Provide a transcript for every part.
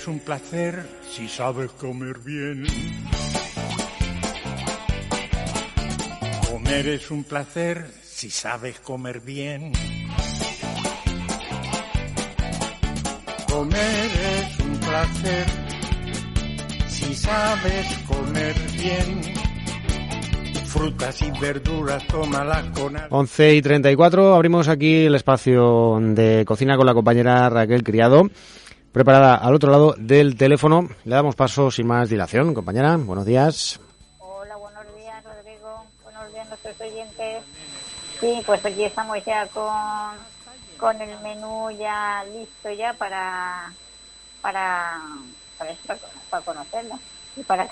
Es un placer si sabes comer bien. Comer es un placer si sabes comer bien. Comer es un placer si sabes comer bien. Frutas y verduras, tómalas con... 11 y 34, abrimos aquí el espacio de cocina con la compañera Raquel Criado preparada al otro lado del teléfono. Le damos paso sin más dilación. Compañera, buenos días. Hola, buenos días, Rodrigo. Buenos días, nuestros oyentes. Sí, pues aquí estamos ya con, con el menú ya listo ya para para para, conocerlo y para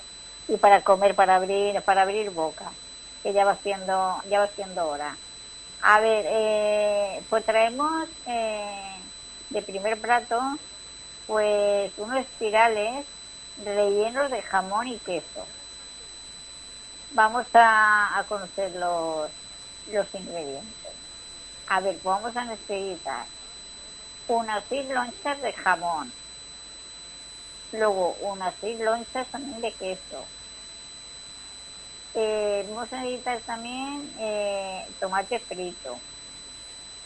y para comer para abrir para abrir boca que ya va siendo ya va siendo hora a ver eh, pues traemos eh, de primer plato pues unos espirales rellenos de jamón y queso. Vamos a, conocer los, los ingredientes. A ver, vamos a necesitar unas seis lonchas de jamón, luego unas seis lonchas también de queso. Eh, vamos a necesitar también eh, tomate frito,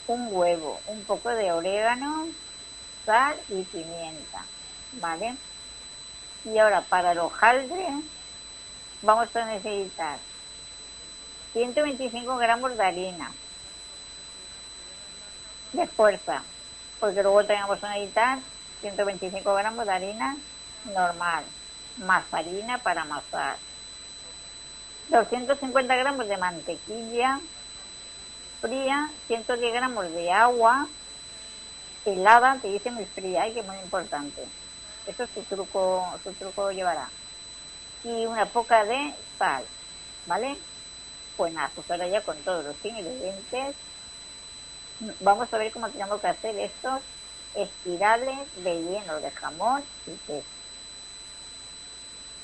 un huevo, un poco de orégano, sal y pimienta, ¿vale? Y ahora para el hojaldre vamos a necesitar 125 gramos de harina de fuerza, porque luego tenemos a necesitar 125 gramos de harina normal, más harina para amasar, 250 gramos de mantequilla fría, 110 gramos de agua, helada te dice muy fría y que muy importante. Eso es su truco, su truco llevará. Y una poca de sal, ¿vale? Pues nada, pues ahora ya con todos los ingredientes vamos a ver cómo tenemos que hacer estos espirales lleno de jamón y queso.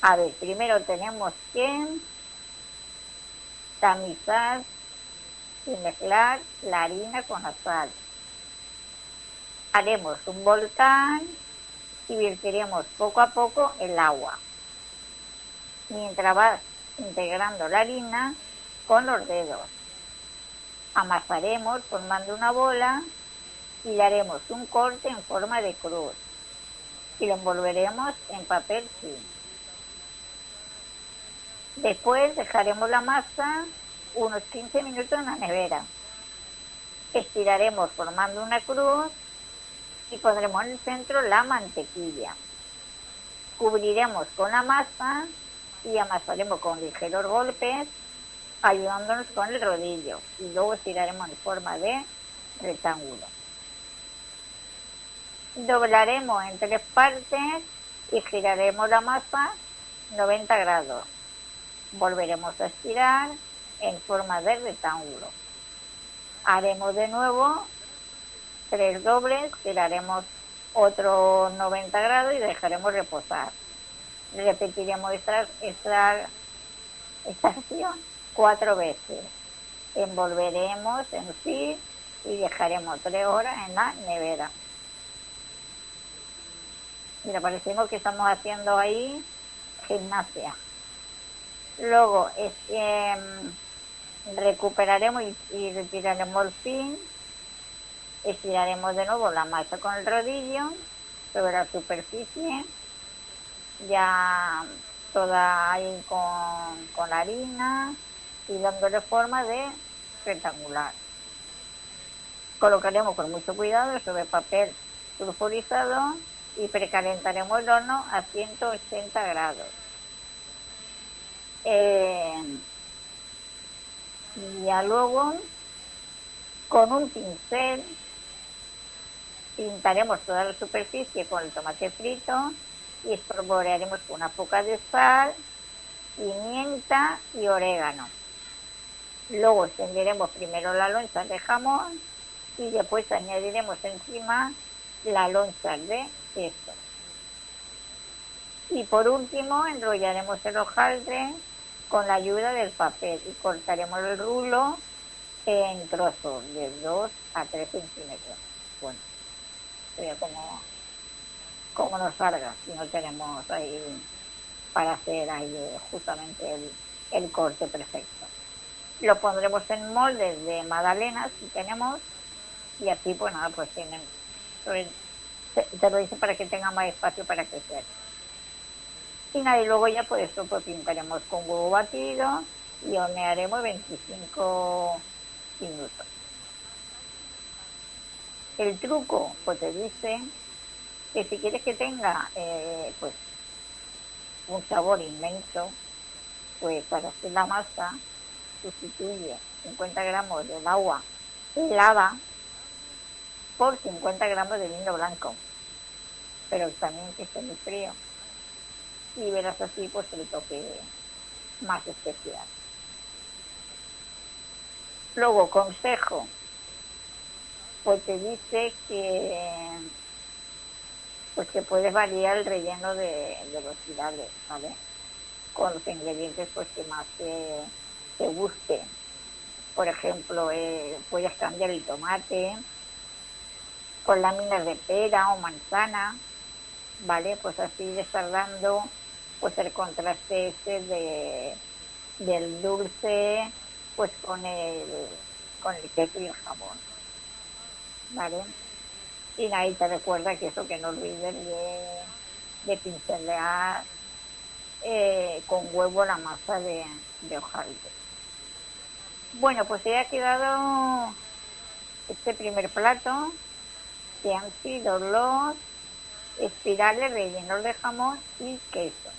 A ver, primero tenemos que tamizar y mezclar la harina con la sal haremos un volcán y vertiremos poco a poco el agua. Mientras vas integrando la harina con los dedos. Amasaremos formando una bola y le un corte en forma de cruz y lo envolveremos en papel film. Después dejaremos la masa unos 15 minutos en la nevera. Estiraremos formando una cruz y pondremos en el centro la mantequilla. Cubriremos con la masa y amasaremos con ligeros golpes, ayudándonos con el rodillo y luego estiraremos en forma de rectángulo. Doblaremos en tres partes y giraremos la masa 90 grados. Volveremos a estirar en forma de rectángulo. Haremos de nuevo tres dobles, que le haremos otro 90 grados y dejaremos reposar. Repetiremos esta, esta, acción cuatro veces. Envolveremos en sí y dejaremos tres horas en la nevera. Mira, parecemos que estamos haciendo ahí gimnasia. Luego este, recuperaremos y, y retiraremos el fin estiraremos de nuevo la masa con el rodillo sobre la superficie, ya toda ahí con, con la harina y dándole forma de rectangular. Colocaremos con mucho cuidado sobre papel sulfurizado y precalentaremos el horno a 180 grados. Eh, ya luego, con un pincel, pintaremos toda la superficie con el tomate frito y espolvorearemos con una poca de sal, pimienta y orégano. Luego extenderemos primero la loncha de jamón y después añadiremos encima la loncha de queso. Y por último enrollaremos el hojaldre con la ayuda del papel y cortaremos el rulo en trozos de 2 a 3 centímetros. Bueno, sería como, como nos salga, si no tenemos ahí para hacer ahí justamente el, el corte perfecto. Lo pondremos en moldes de magdalenas si tenemos y así pues nada, pues tienen, te, lo dice para que tenga más espacio para crecer. Y nada, y luego ya pues esto pues pintaremos con huevo batido y hornearemos 25 minutos. El truco, pues te dice que si quieres que tenga eh, pues un sabor inmenso, pues para hacer la masa sustituye 50 gramos del agua helada por 50 gramos de vino blanco, pero también que esté muy frío. Y verás así pues el toque más especial. Luego, consejo, te dice que pues que puedes variar el relleno de, los finales, ¿vale? Con los ingredientes pues que más te, te guste. Por ejemplo, eh, puedes cambiar el tomate con láminas de pera o manzana, ¿vale? Pues así de dando pues el contraste ese de, del dulce pues con el con el queso y el jamón, ¿vale? Y ahí te recuerda que eso que no olvides de, de pincelear eh, con huevo la masa de, de hojaldre. Bueno, pues ya ha quedado este primer plato, que han sido los espirales rellenos de jamón y queso.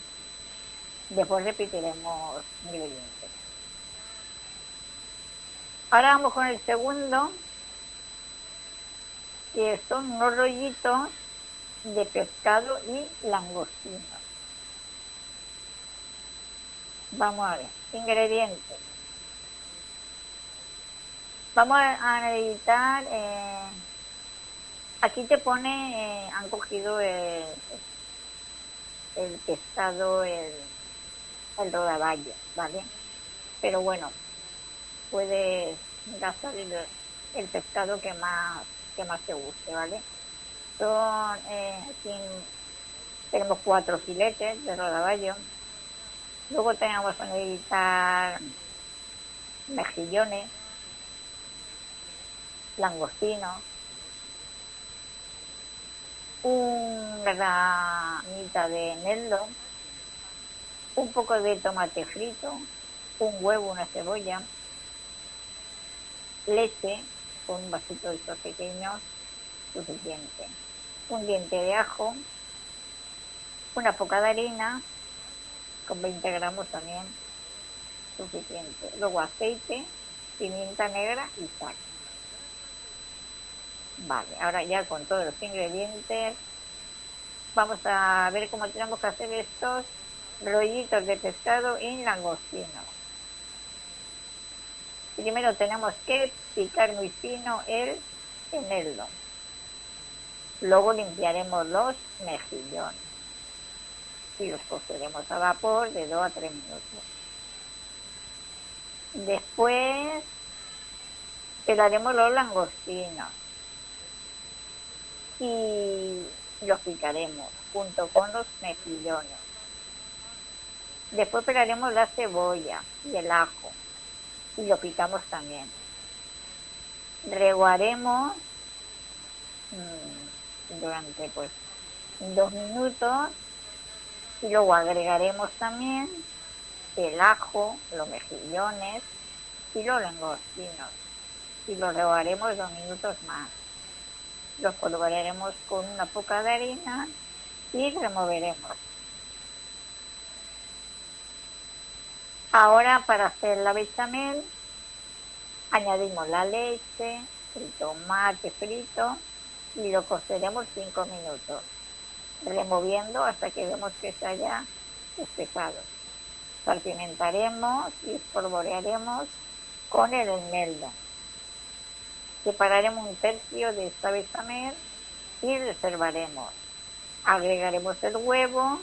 Después repetiremos ingredientes. Ahora vamos con el segundo, que son unos rollitos de pescado y langostino. Vamos a ver, ingredientes. Vamos a necesitar, eh, aquí te pone, eh, han cogido el, el pescado, el, el rodaballo, ¿vale? Pero bueno, puedes gastar el, el pescado que más que más te guste, ¿vale? Son, eh, tenemos cuatro filetes de rodaballo. Luego tenemos que necesitar mejillones, langostinos, una mitad de eneldo, un poco de tomate frito, un huevo, una cebolla, leche, un vasito de estos pequeños suficiente. Un diente de ajo, una poca de harina, con 20 gramos también suficiente. Luego aceite, pimienta negra y sal. Vale, ahora ya con todos los ingredientes vamos a ver cómo tenemos que hacer estos rollitos de pescado en langostino. Primero tenemos que picar muy fino el eneldo. Luego limpiaremos los mejillones y los coceremos a vapor de 2 a 3 minutos. Después pelaremos los langostinos y los picaremos junto con los mejillones. Después pelaremos la cebolla y el ajo y lo picamos también. Reguaremos mm, durante pues dos minutos y luego agregaremos también el ajo, los mejillones y los langostinos y los reguaremos dos minutos más. Los colocaremos con una poca de harina y removeremos. Ahora para hacer la bechamel añadimos la leche, el tomate frito y lo coceremos 5 minutos. removiendo hasta que vemos que está ya espesado. Salpimentaremos y espolvorearemos con el enmeldo. Separaremos un tercio de esta bechamel y reservaremos. Agregaremos el huevo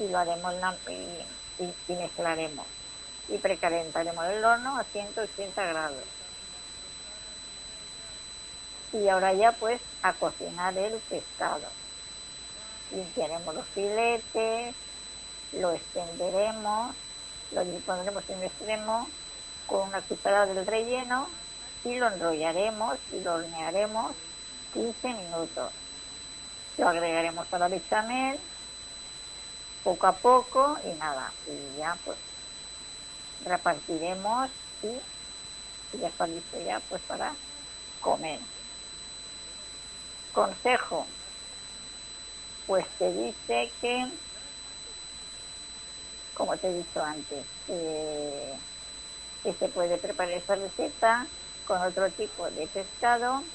y lo haremos y, mezclaremos. Y precalentaremos el horno a 180 grados. Y ahora ya pues a cocinar el pescado. Limpiaremos los filetes, lo extenderemos, lo pondremos en extremo con una cucharada del relleno y lo enrollaremos y lo hornearemos 15 minutos. Lo agregaremos a la bechamel poco a poco y nada, y ya pues repartiremos y, ya está listo ya pues para comer. Consejo, pues te dice que, como te he dicho antes, que se puede preparar esta receta con otro tipo de pescado,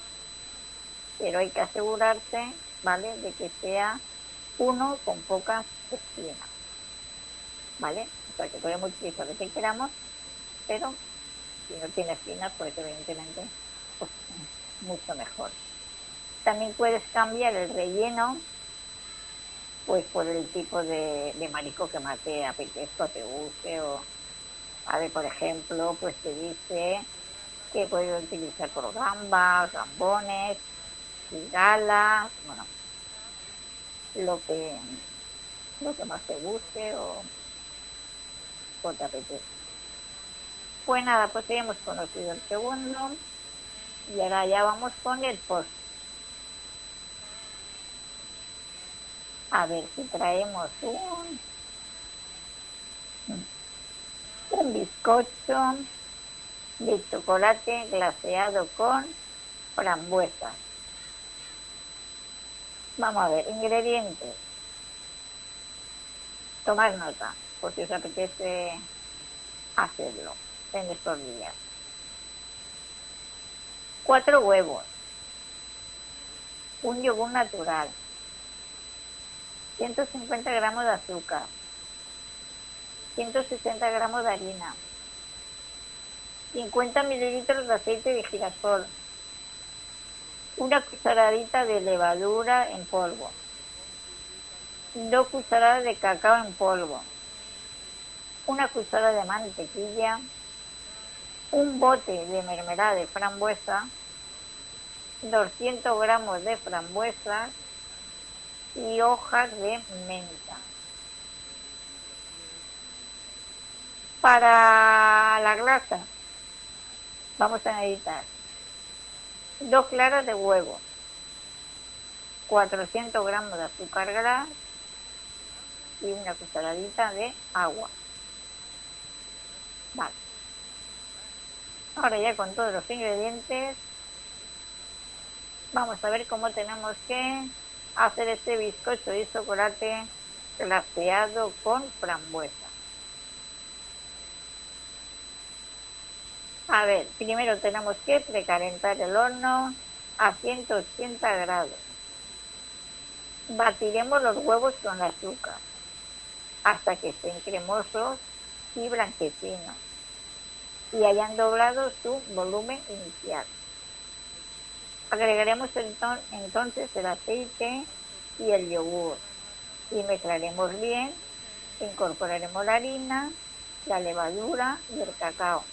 pero hay que asegurarse, ¿vale?, de que sea uno con pocas espinas, ¿vale? O sea, que podemos utilizar lo que queramos, pero si no tiene espinas, pues evidentemente, pues mucho mejor. También puedes cambiar el relleno pues por el tipo de, de marico que más te apetezca te guste o a por ejemplo pues te dice que puedes utilizar por gambas, gambones, cigalas, bueno lo que lo que más te guste o, o te apetezca. Pues nada, pues ya hemos conocido el segundo y ahora ya vamos con el post. A ver si traemos un, un bizcocho de chocolate glaseado con frambuesas. Vamos a ver, ingredientes. Tomar nota, por si os apetece hacerlo en estos días. Cuatro huevos. Un yogur natural. 150 gramos de azúcar, 160 gramos de harina, 50 mililitros de aceite de girasol, una cucharadita de levadura en polvo, dos cucharadas de cacao en polvo, una cucharada de mantequilla, un bote de mermelada de frambuesa, 200 gramos de frambuesas, y hojas de menta. Para la grasa vamos a necesitar dos claras de huevo, 400 gramos de azúcar gras y una cucharadita de agua. Vale. Ahora ya con todos los ingredientes vamos a ver cómo tenemos que hacer este bizcocho de chocolate glaseado con frambuesa. A ver, primero tenemos que precalentar el horno a 180 grados. Batiremos los huevos con azúcar hasta que estén cremosos y blanquecinos y hayan doblado su volumen inicial. Agregaremos entonces el aceite y el yogur y mezclaremos bien. Incorporaremos la harina, la levadura y el cacao.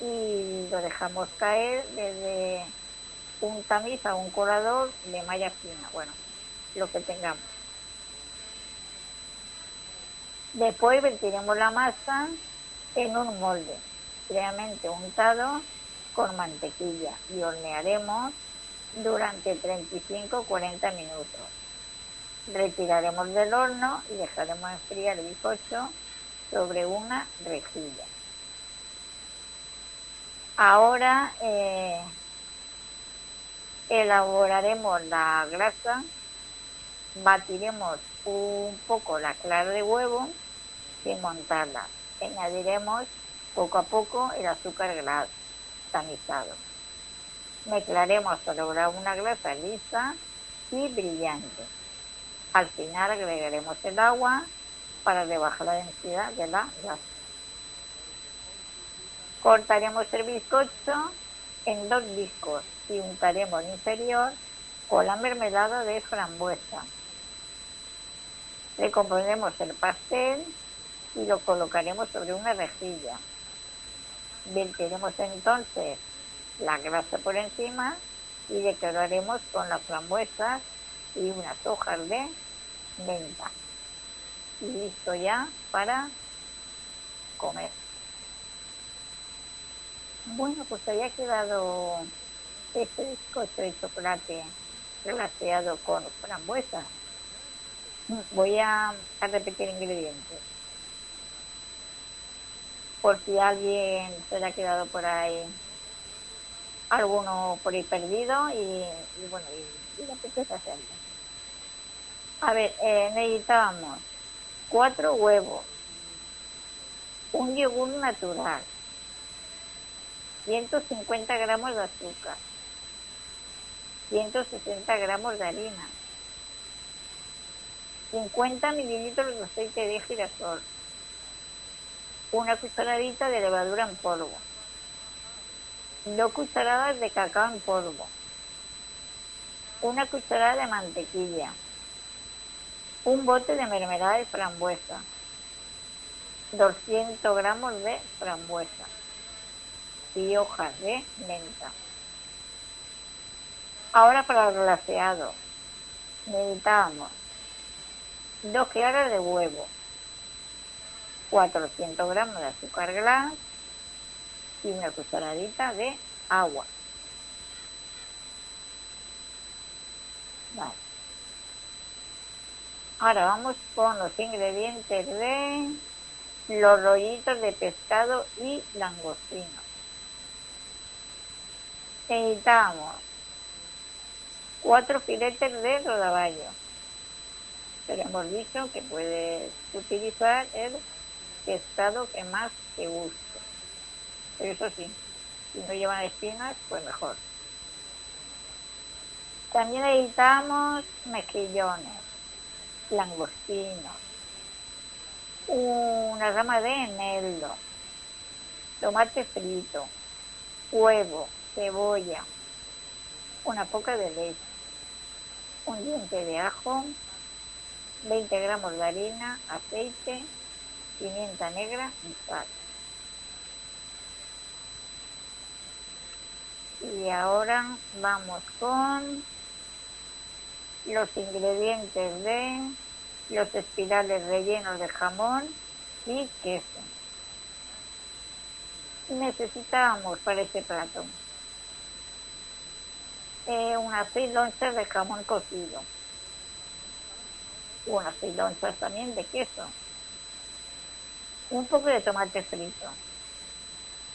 Y lo dejamos caer desde un tamiz a un colador de malla fina, bueno, lo que tengamos. Después vertiremos la masa en un molde previamente untado con mantequilla y hornearemos durante 35-40 minutos. Retiraremos del horno y dejaremos enfriar el bizcocho sobre una rejilla. Ahora eh, elaboraremos la grasa, batiremos un poco la clara de huevo sin montarla. Añadiremos poco a poco el azúcar glass Mezclaremos hasta lograr una grasa lisa y brillante. Al final agregaremos el agua para rebajar la densidad de la gasa. Cortaremos el bizcocho en dos discos y untaremos el inferior con la mermelada de frambuesa. Recomponemos el pastel y lo colocaremos sobre una rejilla. Vertiremos entonces la grasa por encima y decoraremos con las frambuesas y unas hojas de menta. Y listo ya para comer. Bueno, pues había quedado este bizcocho de chocolate glaseado con frambuesas. Voy a, a repetir ingredientes. Por si alguien se le ha quedado por ahí alguno por ahí perdido y, bueno, y, y le apetece hacerlo. A ver, eh, necesitamos cuatro huevos, un yogur natural, 150 gramos de azúcar, 160 gramos de harina, 50 mililitros de aceite de girasol, una cucharadita de levadura en polvo, dos cucharadas de cacao en polvo, una cucharada de mantequilla, un bote de mermelada de frambuesa, 200 gramos de frambuesa. Y hojas de menta. Ahora para el glaseado. Necesitamos dos claras de huevo, 400 gramos de azúcar glass y una cucharadita de agua. Ahora vamos con los ingredientes de los rollitos de pescado y langostinos. Necesitamos cuatro filetes de rodaballo. Pero hemos dicho que puedes utilizar el pescado que más te guste. Pero eso sí, si no llevan espinas, pues mejor. También necesitamos mejillones, langostinos, una rama de eneldo, tomate frito, huevo, cebolla, una poca de leche, un diente de ajo, 20 gramos de harina, aceite, pimienta negra y. Y ahora vamos con los ingredientes de los espirales rellenos de jamón y queso. Necesitamos para este plato eh, unas seis onzas de jamón cocido, unas seis onzas también de queso, un poco de tomate frito,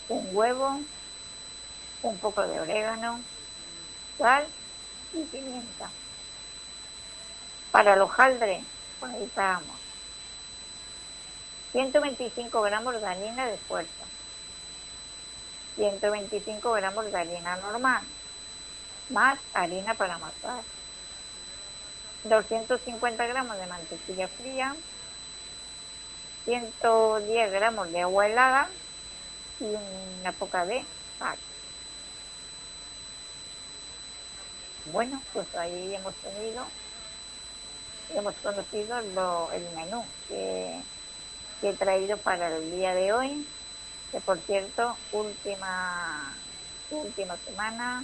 un huevo, un poco de orégano, sal y pimienta. Para el hojaldre pues necesitamos 125 gramos de harina de fuerza, 125 gramos de harina normal, más harina para amasar, 250 gramos de mantequilla fría, 110 gramos de agua helada y una poca de sal. Bueno, pues ahí hemos tenido, hemos conocido lo, el menú que, que he traído para el día de hoy, que por cierto, última, última semana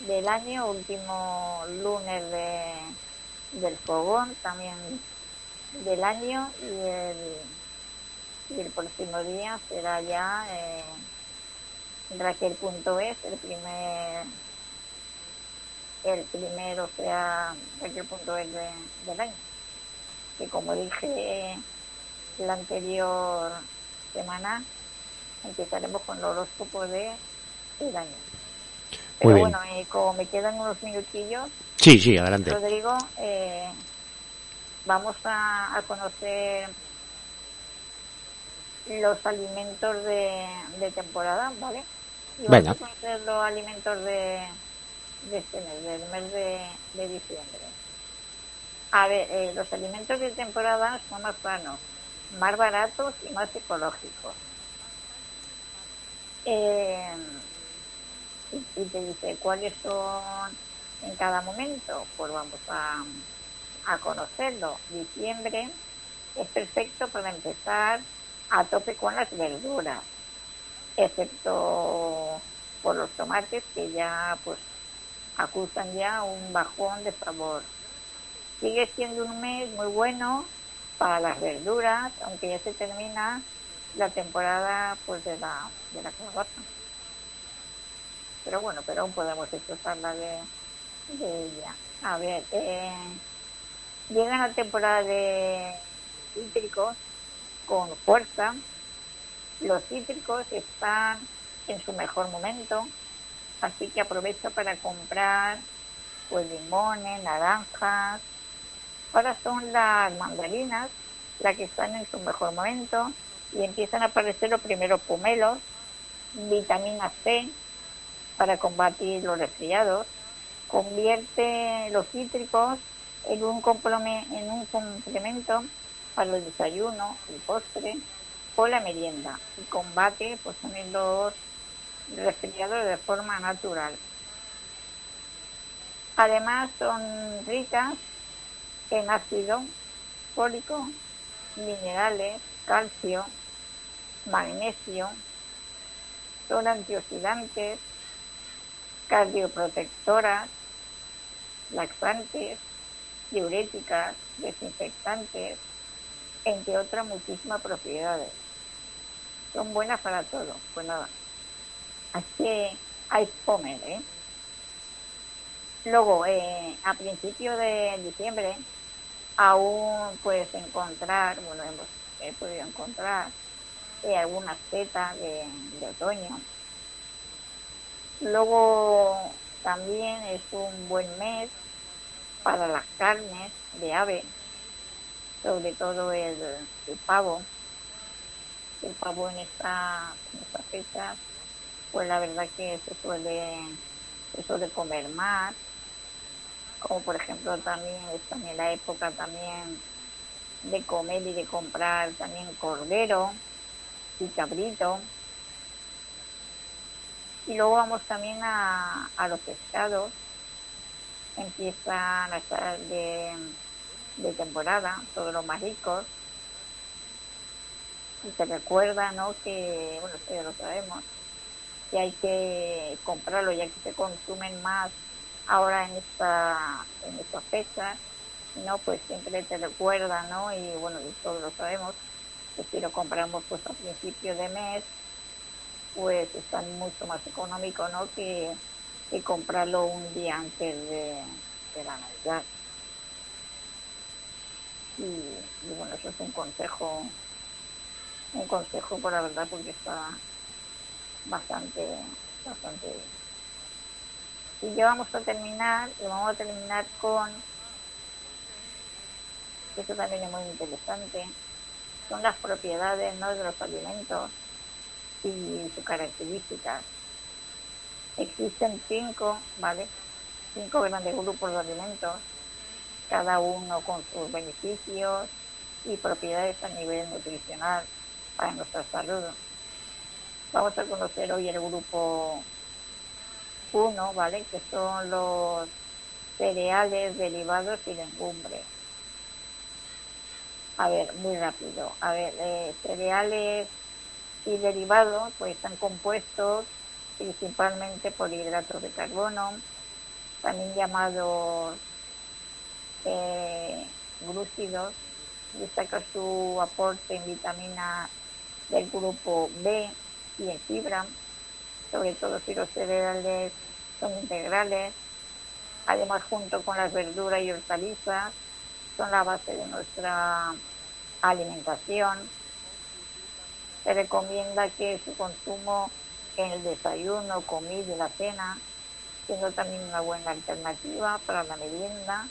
del año, último lunes de, del fogón también del año y el, y el próximo día será ya eh, Raquel.es, el primer el primero sea Raquel.es de, del año. Que como dije la anterior semana, empezaremos con el horóscopo de el año. Pero Muy bien. bueno, eh, como me quedan unos minutillos, Sí, sí, adelante. Rodrigo, eh, vamos a, a conocer los alimentos de, de temporada, ¿vale? Y vamos Venga. a conocer los alimentos de, de este mes, del mes de, diciembre. A ver, eh, los alimentos de temporada son más sanos, más baratos y más ecológicos. Eh, y, te dice cuáles son en cada momento, pues vamos a, a conocerlo. Diciembre es perfecto para empezar a tope con las verduras, excepto por los tomates que ya pues acusan ya un bajón de sabor. Sigue siendo un mes muy bueno para las verduras, aunque ya se termina la temporada pues de la de la calabaza. Pero bueno, pero aún podemos disfrutarla de, de ella. A ver, eh, llega la temporada de cítricos con fuerza. Los cítricos están en su mejor momento, así que aprovecho para comprar pues limones, naranjas. Ahora son las mandarinas las que están en su mejor momento y empiezan a aparecer los primeros pomelos, vitamina C para combatir los resfriados, convierte los cítricos en un, en un complemento para el desayuno, el postre o la merienda y combate pues los resfriados de forma natural. Además son ricas en ácido fólico, minerales, calcio, magnesio, son antioxidantes, cardioprotectoras, laxantes, diuréticas, desinfectantes, entre otras muchísimas propiedades. Son buenas para todo. Pues nada, así que hay comer, ¿eh? Luego, eh, a principios de diciembre, aún puedes encontrar, bueno, hemos he podido encontrar eh, algunas setas de otoño. Luego, también es un buen mes para las carnes de ave, sobre todo el, pavo. El pavo en esta, en fecha, pues la verdad que se suele, se suele comer más, como por ejemplo también es también la época también de comer y de comprar también cordero y cabrito. Y luego vamos también a, a los pescados, empiezan a estar de, temporada, todos los mariscos. Y se recuerda, ¿no? Que, bueno, esto ya lo sabemos, que hay que comprarlo ya que se consumen más ahora en esta en estas fechas, ¿no? Pues siempre te recuerda, ¿no? Y bueno, todos lo sabemos, que si lo compramos pues a principio de mes, pues están mucho más económico, ¿no? Que y comprarlo un día antes de, la Navidad. Y, bueno, eso es un consejo, un consejo por la verdad porque está bastante, bastante bien. Y ya vamos a terminar, y vamos a terminar con, eso también es muy interesante, son las propiedades de los alimentos y sus características Existen cinco, ¿vale? Cinco grandes grupos de alimentos, cada uno con sus beneficios y propiedades a nivel nutricional para nuestra salud. Vamos a conocer hoy el grupo 1, ¿vale? Que son los cereales, derivados y legumbres. A ver, muy rápido. A ver, eh, cereales y derivados pues están compuestos principalmente por hidratos de carbono, también llamados eh, glúcidos. Destaca su aporte en vitamina del grupo B y en fibra, sobre todo si los cereales son integrales. Además, junto con las verduras y hortalizas, son la base de nuestra alimentación. Se recomienda que su consumo en el desayuno, comida y la cena, siendo también una buena alternativa para la merienda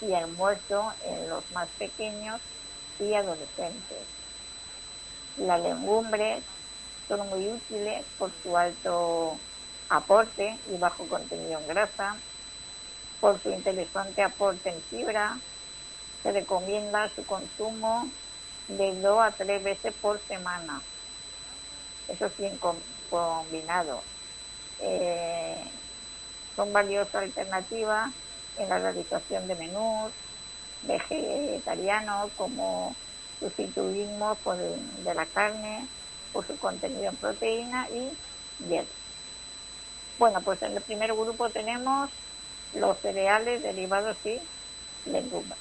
y almuerzo en los más pequeños y adolescentes. Las legumbres son muy útiles por su alto aporte y bajo contenido en grasa, por su interesante aporte en fibra, se recomienda su consumo de dos a tres veces por semana. Eso sí, combinado. Eh, son valiosas alternativas en la realización de menús vegetarianos como sustituimos por de la carne por su contenido en proteína y hierro. Bueno, pues en el primer grupo tenemos los cereales derivados y legumbres.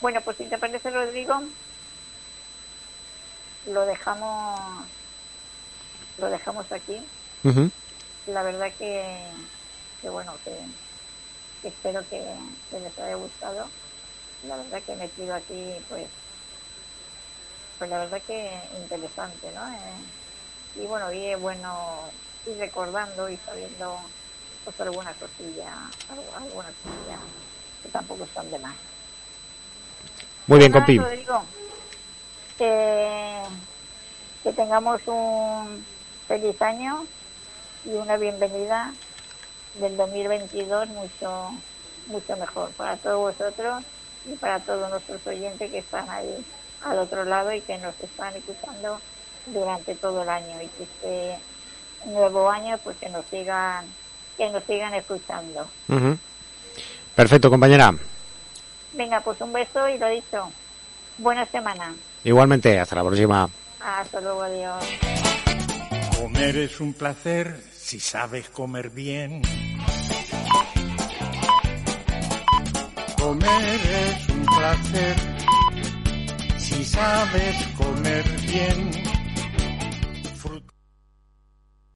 Bueno, pues si te parece, Rodrigo, lo dejamos lo dejamos aquí. La verdad que, que bueno, que, espero que, les haya gustado. La verdad que he metido aquí, pues, pues la verdad que interesante, ¿no? Eh, y bueno, y es bueno ir recordando y sabiendo pues alguna cosilla, alguna cosilla que tampoco están de más. Muy bien, compi. que, que tengamos un feliz año y una bienvenida del 2022 mucho mucho mejor para todos vosotros y para todos nuestros oyentes que están ahí al otro lado y que nos están escuchando durante todo el año y que este nuevo año pues que nos sigan que nos sigan escuchando. Perfecto, compañera. Venga, pues un beso y lo dicho. Buena semana. Igualmente, hasta la próxima. Hasta luego, adiós. Comer es un placer si sabes comer bien. Comer es un placer si sabes comer bien